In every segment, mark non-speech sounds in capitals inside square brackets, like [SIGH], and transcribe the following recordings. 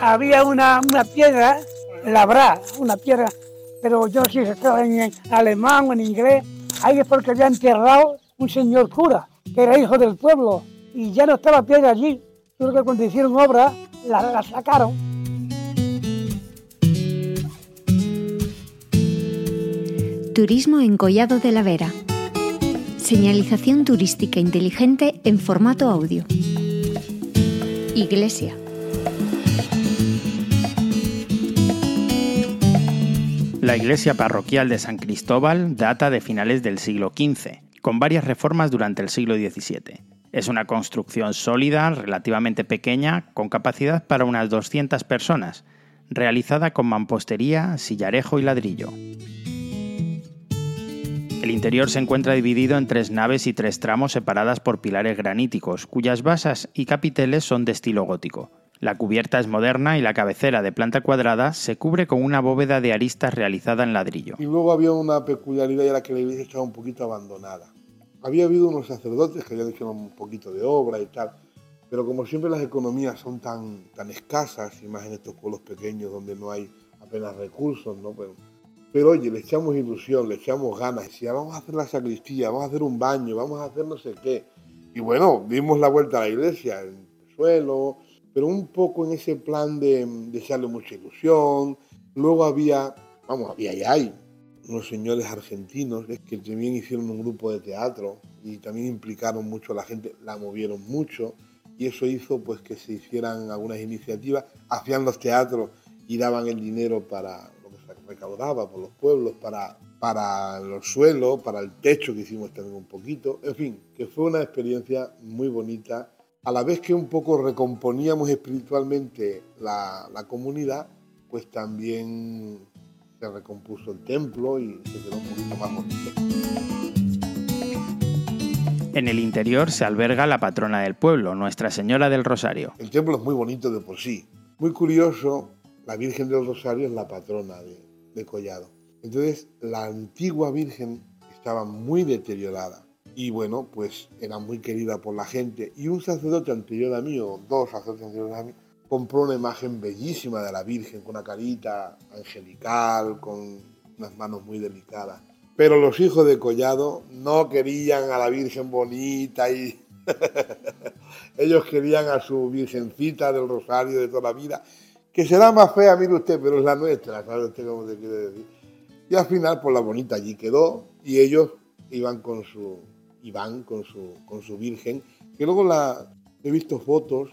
Había una, una piedra labrada, una piedra, pero yo no sé si estaba en alemán o en inglés. Ahí es porque había enterrado un señor cura, que era hijo del pueblo, y ya no estaba piedra allí. Creo que cuando hicieron obra, la, la sacaron. Turismo en Collado de la Vera. Señalización turística inteligente en formato audio. Iglesia. La iglesia parroquial de San Cristóbal data de finales del siglo XV, con varias reformas durante el siglo XVII. Es una construcción sólida, relativamente pequeña, con capacidad para unas 200 personas, realizada con mampostería, sillarejo y ladrillo. El interior se encuentra dividido en tres naves y tres tramos separadas por pilares graníticos, cuyas basas y capiteles son de estilo gótico. La cubierta es moderna y la cabecera de planta cuadrada se cubre con una bóveda de aristas realizada en ladrillo. Y luego había una peculiaridad y era que la iglesia estaba un poquito abandonada. Había habido unos sacerdotes que habían hecho un poquito de obra y tal, pero como siempre las economías son tan, tan escasas, y más en estos pueblos pequeños donde no hay apenas recursos, ¿no? Pero, pero oye, le echamos ilusión, le echamos ganas, decía, vamos a hacer la sacristía, vamos a hacer un baño, vamos a hacer no sé qué. Y bueno, dimos la vuelta a la iglesia, el suelo, pero un poco en ese plan de, de echarle mucha ilusión. Luego había, vamos, había y hay unos señores argentinos que también hicieron un grupo de teatro y también implicaron mucho a la gente, la movieron mucho y eso hizo pues que se hicieran algunas iniciativas, hacían los teatros y daban el dinero para recaudaba por los pueblos, para, para los suelos, para el techo que hicimos también un poquito, en fin, que fue una experiencia muy bonita a la vez que un poco recomponíamos espiritualmente la, la, comunidad, pues también se recompuso el templo y se quedó un poquito más bonito. En el interior se alberga la patrona del pueblo, Nuestra Señora del Rosario. El templo es muy bonito de por sí. Muy curioso, la Virgen del Rosario es la patrona de, de Collado. Entonces, la antigua Virgen estaba muy deteriorada y bueno, pues era muy querida por la gente. Y un sacerdote anterior a mí, o dos sacerdotes anteriores a mí, compró una imagen bellísima de la Virgen, con una carita angelical, con unas manos muy delicadas. Pero los hijos de Collado no querían a la Virgen bonita y [LAUGHS] ellos querían a su Virgencita del Rosario de toda la vida, que será más fea, mire usted, pero es la nuestra, ¿sabe usted cómo se quiere decir? Y al final, pues la bonita allí quedó y ellos iban con su, Iván con su, con su Virgen, que luego la, he visto fotos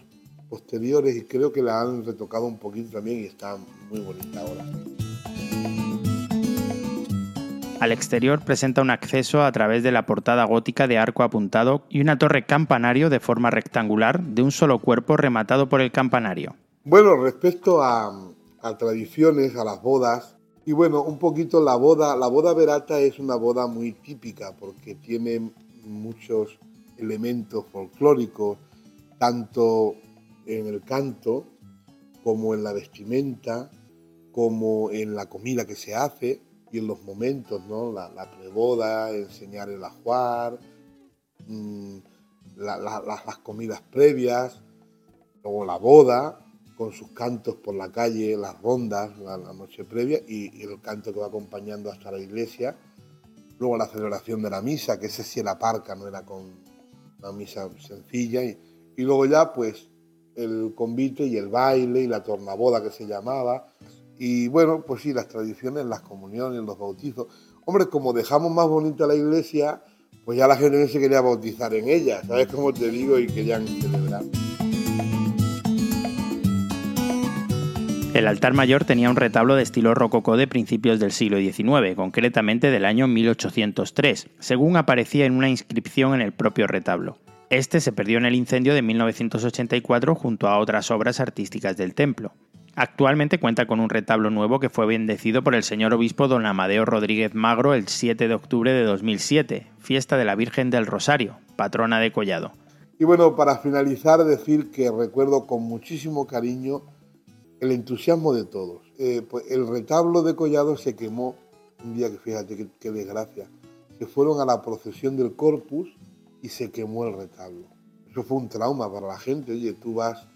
posteriores y creo que la han retocado un poquito también y está muy bonita ahora. Al exterior presenta un acceso a través de la portada gótica de arco apuntado y una torre campanario de forma rectangular de un solo cuerpo rematado por el campanario. Bueno, respecto a, a tradiciones, a las bodas, y bueno, un poquito la boda, la boda verata es una boda muy típica porque tiene muchos elementos folclóricos, tanto en el canto como en la vestimenta, como en la comida que se hace y en los momentos, ¿no? La, la preboda, enseñar el ajuar, la, las comidas previas, luego la boda, con sus cantos por la calle, las rondas, la, noche previa y, y el canto que va acompañando hasta la iglesia luego la celebración de la misa, que ese sí era parca, no era con una misa sencilla, y, y, luego ya pues el convite y el baile y la tornaboda que se llamaba, y bueno, pues sí, las tradiciones, las comuniones, los bautizos. Hombre, como dejamos más bonita la iglesia, pues ya la gente se quería bautizar en ella, ¿sabes cómo te digo? Y querían celebrar. El altar mayor tenía un retablo de estilo rococó de principios del siglo XIX, concretamente del año 1803, según aparecía en una inscripción en el propio retablo. Este se perdió en el incendio de 1984 junto a otras obras artísticas del templo. Actualmente cuenta con un retablo nuevo que fue bendecido por el señor obispo don Amadeo Rodríguez Magro el 7 de octubre de 2007, fiesta de la Virgen del Rosario, patrona de Collado. Y bueno, para finalizar, decir que recuerdo con muchísimo cariño el entusiasmo de todos. Eh, pues el retablo de Collado se quemó un día que fíjate qué, desgracia. Se fueron a la procesión del Corpus y se quemó el retablo. Eso fue un trauma para la gente. Oye, tú vas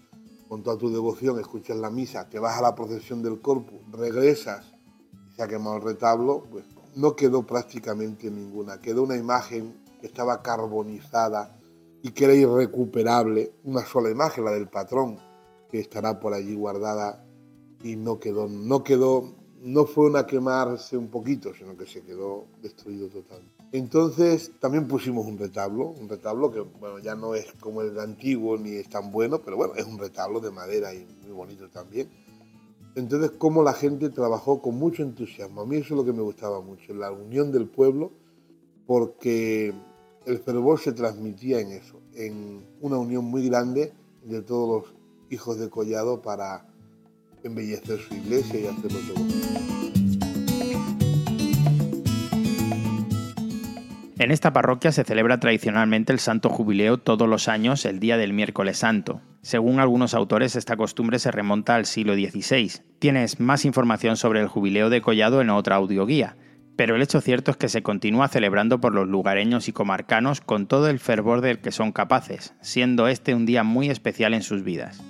con toda tu devoción, escuchas la misa, te vas a la procesión del Corpus, regresas y se ha quemado el retablo, pues no quedó prácticamente ninguna. Quedó una imagen que estaba carbonizada y que era irrecuperable. Una sola imagen, la del patrón, que estará por allí guardada y no quedó, no quedó, no fue una quemarse un poquito, sino que se quedó destruido totalmente. Entonces también pusimos un retablo, un retablo que bueno, ya no es como el antiguo ni es tan bueno, pero bueno, es un retablo de madera y muy bonito también. Entonces, cómo la gente trabajó con mucho entusiasmo. A mí eso es lo que me gustaba mucho, la unión del pueblo, porque el fervor se transmitía en eso, en una unión muy grande de todos los hijos de Collado para embellecer su iglesia y hacerlo todo. En esta parroquia se celebra tradicionalmente el Santo Jubileo todos los años el día del miércoles santo. Según algunos autores, esta costumbre se remonta al siglo XVI. Tienes más información sobre el Jubileo de Collado en otra audioguía, pero el hecho cierto es que se continúa celebrando por los lugareños y comarcanos con todo el fervor del que son capaces, siendo este un día muy especial en sus vidas.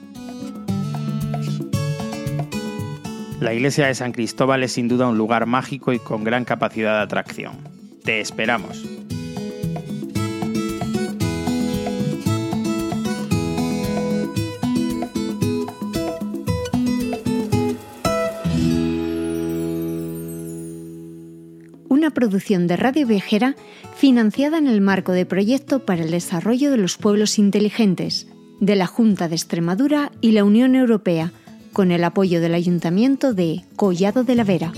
La iglesia de San Cristóbal es sin duda un lugar mágico y con gran capacidad de atracción. Te esperamos. Una producción de Radio Viajera financiada en el marco de Proyecto para el Desarrollo de los Pueblos Inteligentes de la Junta de Extremadura y la Unión Europea con el apoyo del Ayuntamiento de Collado de la Vera.